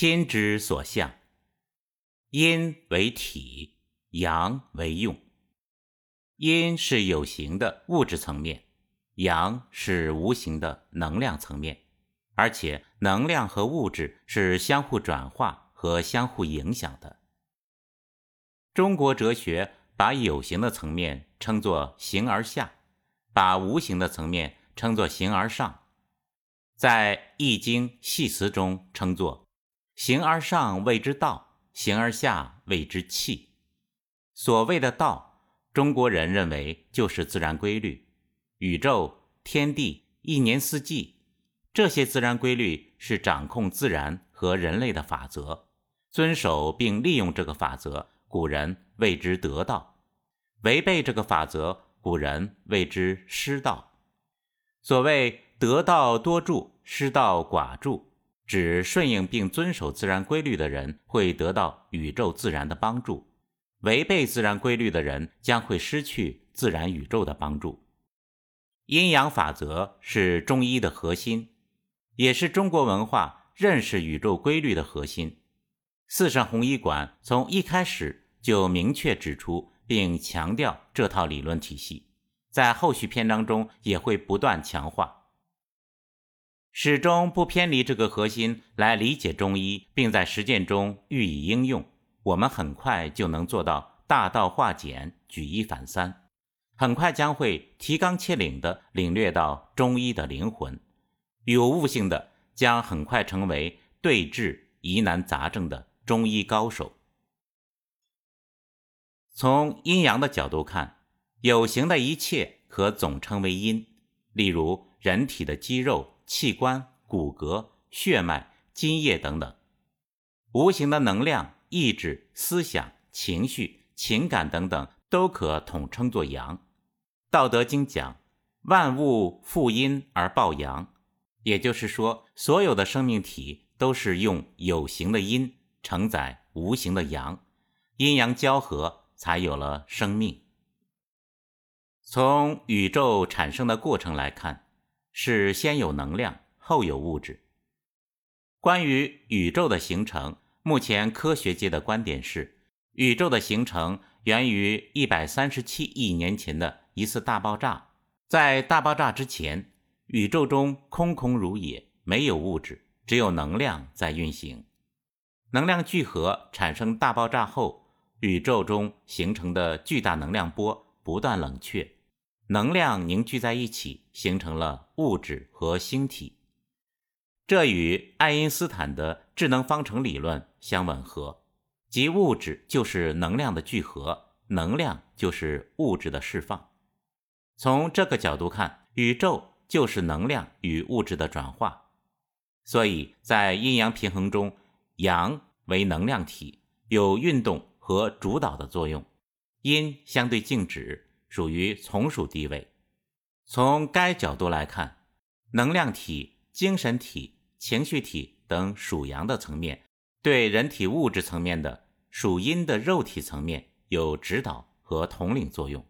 心之所向。阴为体，阳为用。阴是有形的物质层面，阳是无形的能量层面，而且能量和物质是相互转化和相互影响的。中国哲学把有形的层面称作形而下，把无形的层面称作形而上，在《易经》系辞中称作形而上谓之道。形而下谓之气。所谓的道，中国人认为就是自然规律，宇宙、天地、一年四季，这些自然规律是掌控自然和人类的法则。遵守并利用这个法则，古人谓之得道；违背这个法则，古人谓之失道。所谓得道多助，失道寡助。指顺应并遵守自然规律的人会得到宇宙自然的帮助，违背自然规律的人将会失去自然宇宙的帮助。阴阳法则是中医的核心，也是中国文化认识宇宙规律的核心。四圣弘一馆从一开始就明确指出并强调这套理论体系，在后续篇章中也会不断强化。始终不偏离这个核心来理解中医，并在实践中予以应用，我们很快就能做到大道化简、举一反三，很快将会提纲挈领地领略到中医的灵魂，有悟性的将很快成为对治疑难杂症的中医高手。从阴阳的角度看，有形的一切可总称为阴，例如人体的肌肉。器官、骨骼、血脉、津液等等，无形的能量、意志、思想、情绪、情感等等，都可统称作阳。《道德经》讲：“万物负阴而抱阳”，也就是说，所有的生命体都是用有形的阴承载无形的阳，阴阳交合才有了生命。从宇宙产生的过程来看。是先有能量，后有物质。关于宇宙的形成，目前科学界的观点是，宇宙的形成源于一百三十七亿年前的一次大爆炸。在大爆炸之前，宇宙中空空如也，没有物质，只有能量在运行。能量聚合产生大爆炸后，宇宙中形成的巨大能量波不断冷却。能量凝聚在一起，形成了物质和星体。这与爱因斯坦的智能方程理论相吻合，即物质就是能量的聚合，能量就是物质的释放。从这个角度看，宇宙就是能量与物质的转化。所以在阴阳平衡中，阳为能量体，有运动和主导的作用；阴相对静止。属于从属地位。从该角度来看，能量体、精神体、情绪体等属阳的层面，对人体物质层面的属阴的肉体层面有指导和统领作用。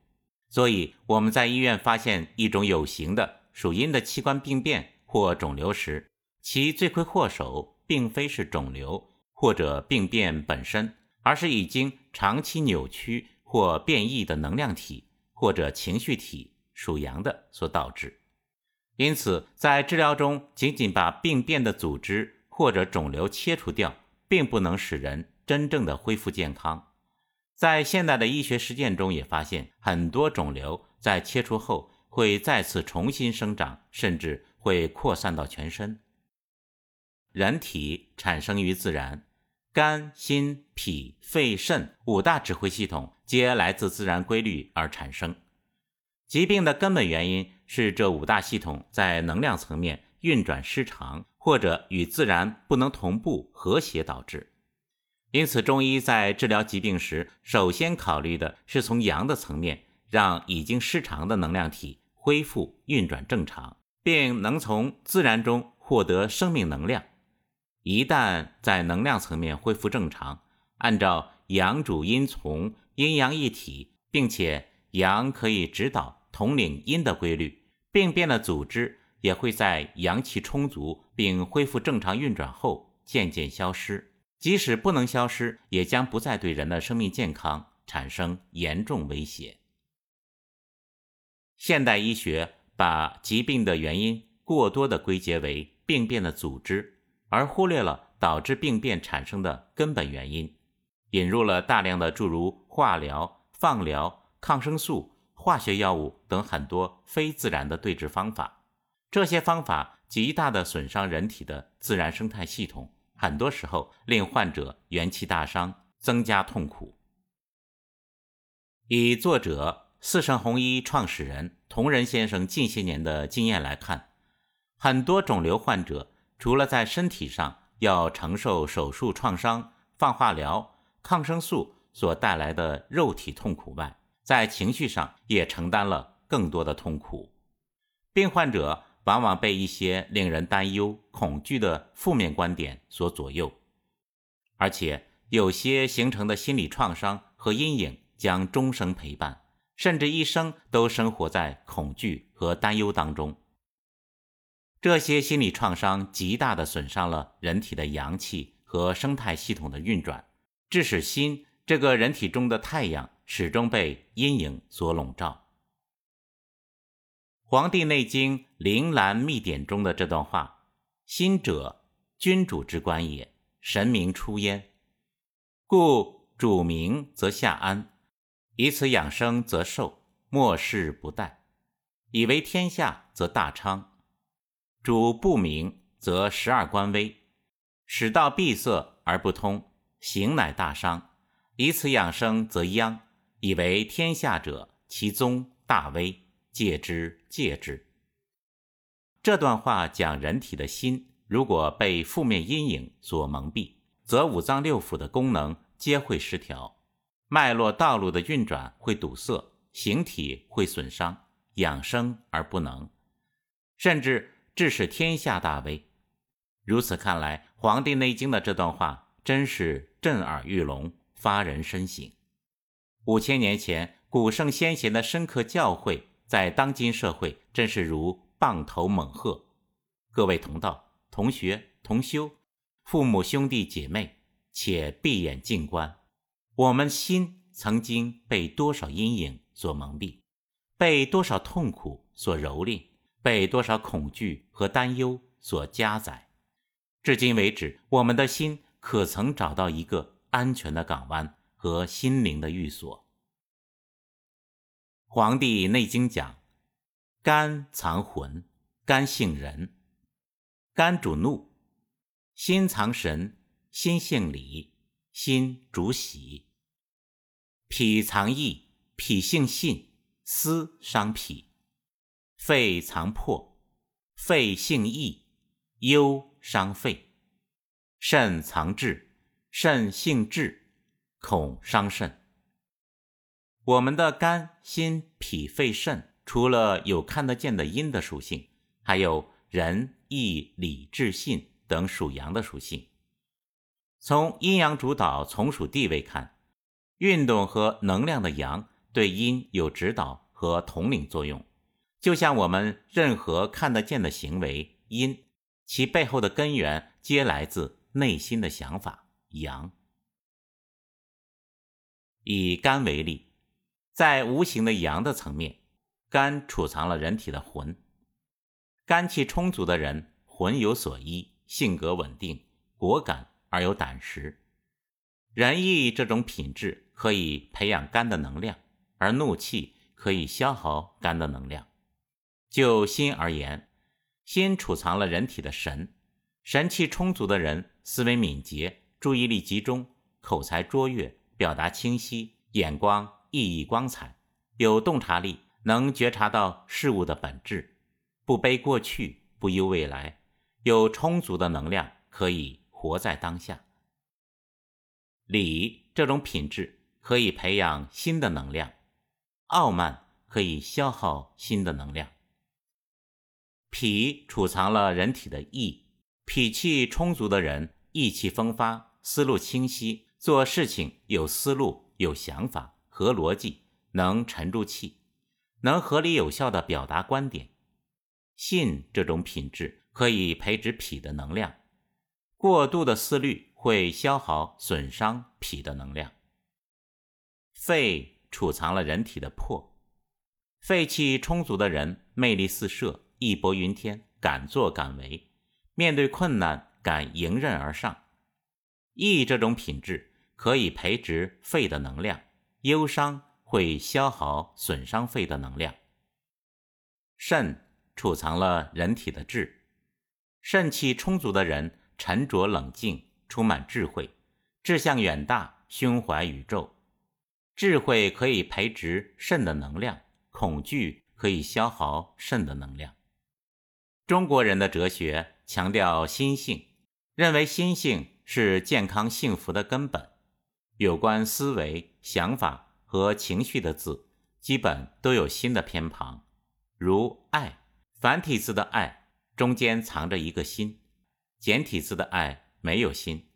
所以我们在医院发现一种有形的属阴的器官病变或肿瘤时，其罪魁祸首并非是肿瘤或者病变本身，而是已经长期扭曲或变异的能量体。或者情绪体属阳的所导致，因此在治疗中，仅仅把病变的组织或者肿瘤切除掉，并不能使人真正的恢复健康。在现代的医学实践中，也发现很多肿瘤在切除后会再次重新生长，甚至会扩散到全身。人体产生于自然，肝、心、脾、肺、肾五大指挥系统。皆来自自然规律而产生。疾病的根本原因是这五大系统在能量层面运转失常，或者与自然不能同步和谐导致。因此，中医在治疗疾病时，首先考虑的是从阳的层面，让已经失常的能量体恢复运转正常，并能从自然中获得生命能量。一旦在能量层面恢复正常，按照阳主阴从。阴阳一体，并且阳可以指导统领阴的规律，病变的组织也会在阳气充足并恢复正常运转后渐渐消失，即使不能消失，也将不再对人的生命健康产生严重威胁。现代医学把疾病的原因过多的归结为病变的组织，而忽略了导致病变产生的根本原因，引入了大量的诸如化疗、放疗、抗生素、化学药物等很多非自然的对治方法。这些方法极大的损伤人体的自然生态系统，很多时候令患者元气大伤，增加痛苦。以作者。四圣红医创始人同仁先生近些年的经验来看，很多肿瘤患者除了在身体上要承受手术创伤、放化疗、抗生素所带来的肉体痛苦外，在情绪上也承担了更多的痛苦。病患者往往被一些令人担忧、恐惧的负面观点所左右，而且有些形成的心理创伤和阴影将终生陪伴。甚至一生都生活在恐惧和担忧当中。这些心理创伤极大的损伤了人体的阳气和生态系统的运转，致使心这个人体中的太阳始终被阴影所笼罩。《黄帝内经·灵兰秘典》中的这段话：“心者，君主之官也，神明出焉，故主明则下安。”以此养生则寿，莫世不殆；以为天下则大昌。主不明则十二官微，使道闭塞而不通，行乃大伤。以此养生则殃，以为天下者，其宗大威，戒之戒之。这段话讲人体的心，如果被负面阴影所蒙蔽，则五脏六腑的功能皆会失调。脉络道路的运转会堵塞，形体会损伤，养生而不能，甚至致使天下大危。如此看来，《黄帝内经》的这段话真是震耳欲聋，发人深省。五千年前古圣先贤的深刻教诲，在当今社会真是如棒头猛喝。各位同道、同学、同修、父母、兄弟姐妹，且闭眼静观。我们心曾经被多少阴影所蒙蔽，被多少痛苦所蹂躏，被多少恐惧和担忧所加载？至今为止，我们的心可曾找到一个安全的港湾和心灵的寓所？《黄帝内经》讲：肝藏魂，肝性仁，肝主怒；心藏神，心性理，心主喜。脾藏意，脾性信，思伤脾；肺藏魄，肺性意，忧伤肺；肾藏志，肾性志，恐伤肾。我们的肝、心、脾、肺、肾，除了有看得见的阴的属性，还有仁、义、礼、智、信等属阳的属性。从阴阳主导从属地位看。运动和能量的阳对阴有指导和统领作用，就像我们任何看得见的行为，阴其背后的根源皆来自内心的想法。阳以肝为例，在无形的阳的层面，肝储藏了人体的魂。肝气充足的人，魂有所依，性格稳定、果敢而有胆识。仁义这种品质。可以培养肝的能量，而怒气可以消耗肝的能量。就心而言，心储藏了人体的神，神气充足的人，思维敏捷，注意力集中，口才卓越，表达清晰，眼光熠熠光彩，有洞察力，能觉察到事物的本质，不悲过去，不忧未来，有充足的能量，可以活在当下。礼这种品质。可以培养新的能量，傲慢可以消耗新的能量。脾储藏了人体的意，脾气充足的人意气风发，思路清晰，做事情有思路、有想法、合逻辑，能沉住气，能合理有效的表达观点。信这种品质可以培植脾的能量，过度的思虑会消耗、损伤脾的能量。肺储藏了人体的魄，肺气充足的人魅力四射，义薄云天，敢作敢为，面对困难敢迎刃而上。义这种品质可以培植肺的能量，忧伤会消耗、损伤肺的能量。肾储藏了人体的志，肾气充足的人沉着冷静，充满智慧，志向远大，胸怀宇宙。智慧可以培植肾的能量，恐惧可以消耗肾的能量。中国人的哲学强调心性，认为心性是健康幸福的根本。有关思维、想法和情绪的字，基本都有心的偏旁。如爱，繁体字的爱中间藏着一个心，简体字的爱没有心，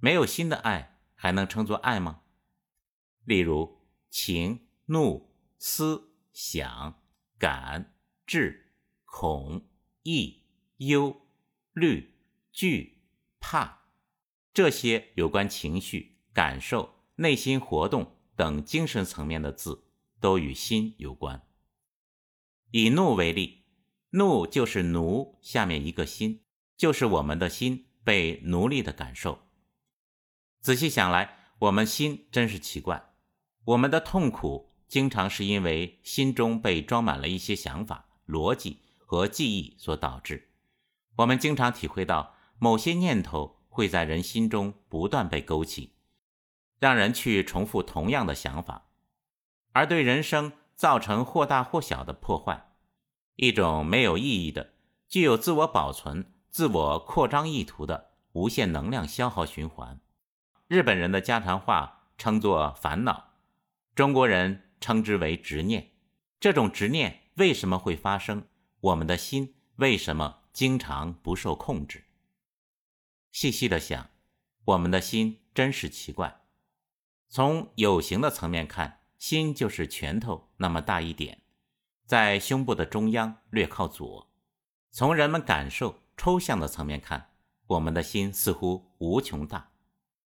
没有心的爱还能称作爱吗？例如情、怒、思、想、感、智、恐、意、忧、虑、惧、怕，这些有关情绪、感受、内心活动等精神层面的字，都与心有关。以怒为例，怒就是奴下面一个心，就是我们的心被奴隶的感受。仔细想来，我们心真是奇怪，我们的痛苦经常是因为心中被装满了一些想法、逻辑和记忆所导致。我们经常体会到某些念头会在人心中不断被勾起，让人去重复同样的想法，而对人生。造成或大或小的破坏，一种没有意义的、具有自我保存、自我扩张意图的无限能量消耗循环。日本人的家常话称作烦恼，中国人称之为执念。这种执念为什么会发生？我们的心为什么经常不受控制？细细的想，我们的心真是奇怪。从有形的层面看。心就是拳头那么大一点，在胸部的中央，略靠左。从人们感受抽象的层面看，我们的心似乎无穷大，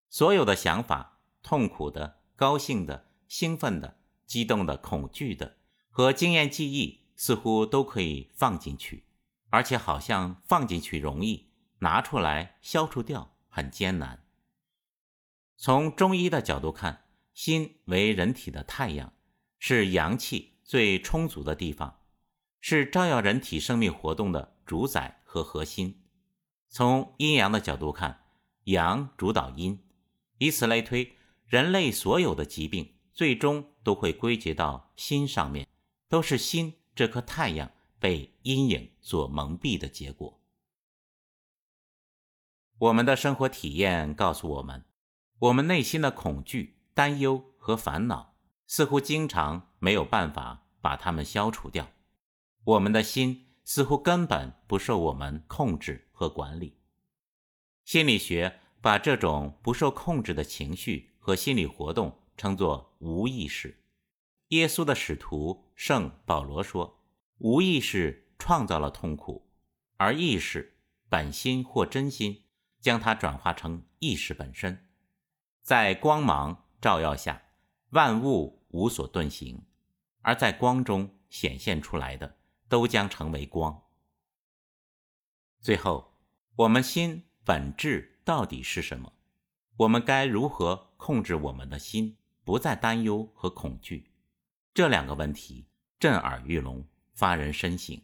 所有的想法，痛苦的、高兴的、兴奋的、激动的、恐惧的和经验记忆，似乎都可以放进去，而且好像放进去容易，拿出来消除掉很艰难。从中医的角度看。心为人体的太阳，是阳气最充足的地方，是照耀人体生命活动的主宰和核心。从阴阳的角度看，阳主导阴，以此类推，人类所有的疾病最终都会归结到心上面，都是心这颗太阳被阴影所蒙蔽的结果。我们的生活体验告诉我们，我们内心的恐惧。担忧和烦恼似乎经常没有办法把它们消除掉，我们的心似乎根本不受我们控制和管理。心理学把这种不受控制的情绪和心理活动称作无意识。耶稣的使徒圣保罗说：“无意识创造了痛苦，而意识本心或真心将它转化成意识本身，在光芒。”照耀下，万物无所遁形，而在光中显现出来的，都将成为光。最后，我们心本质到底是什么？我们该如何控制我们的心，不再担忧和恐惧？这两个问题震耳欲聋，发人深省。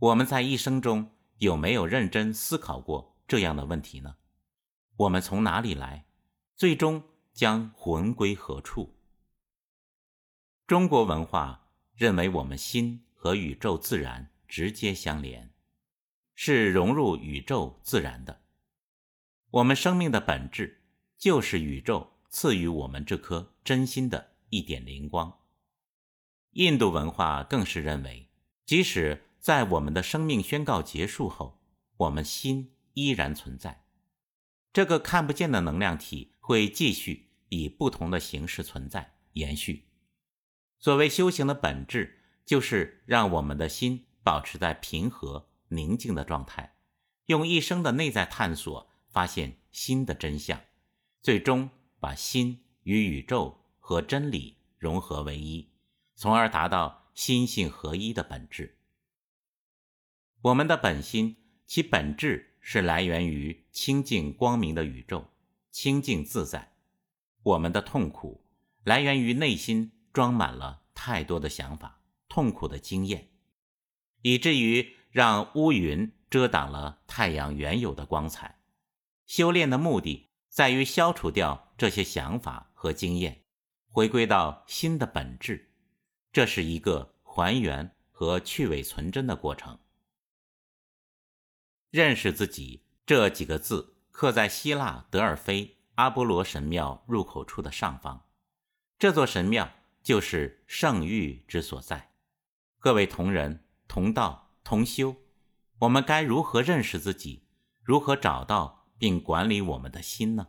我们在一生中有没有认真思考过这样的问题呢？我们从哪里来？最终。将魂归何处？中国文化认为，我们心和宇宙自然直接相连，是融入宇宙自然的。我们生命的本质就是宇宙赐予我们这颗真心的一点灵光。印度文化更是认为，即使在我们的生命宣告结束后，我们心依然存在，这个看不见的能量体会继续。以不同的形式存在、延续。所谓修行的本质，就是让我们的心保持在平和、宁静的状态，用一生的内在探索，发现新的真相，最终把心与宇宙和真理融合为一，从而达到心性合一的本质。我们的本心，其本质是来源于清净光明的宇宙，清净自在。我们的痛苦，来源于内心装满了太多的想法，痛苦的经验，以至于让乌云遮挡了太阳原有的光彩。修炼的目的在于消除掉这些想法和经验，回归到心的本质。这是一个还原和去伪存真的过程。认识自己这几个字刻在希腊德尔菲阿波罗神庙入口处的上方，这座神庙就是圣域之所在。各位同仁同道同修，我们该如何认识自己？如何找到？并管理我们的心呢？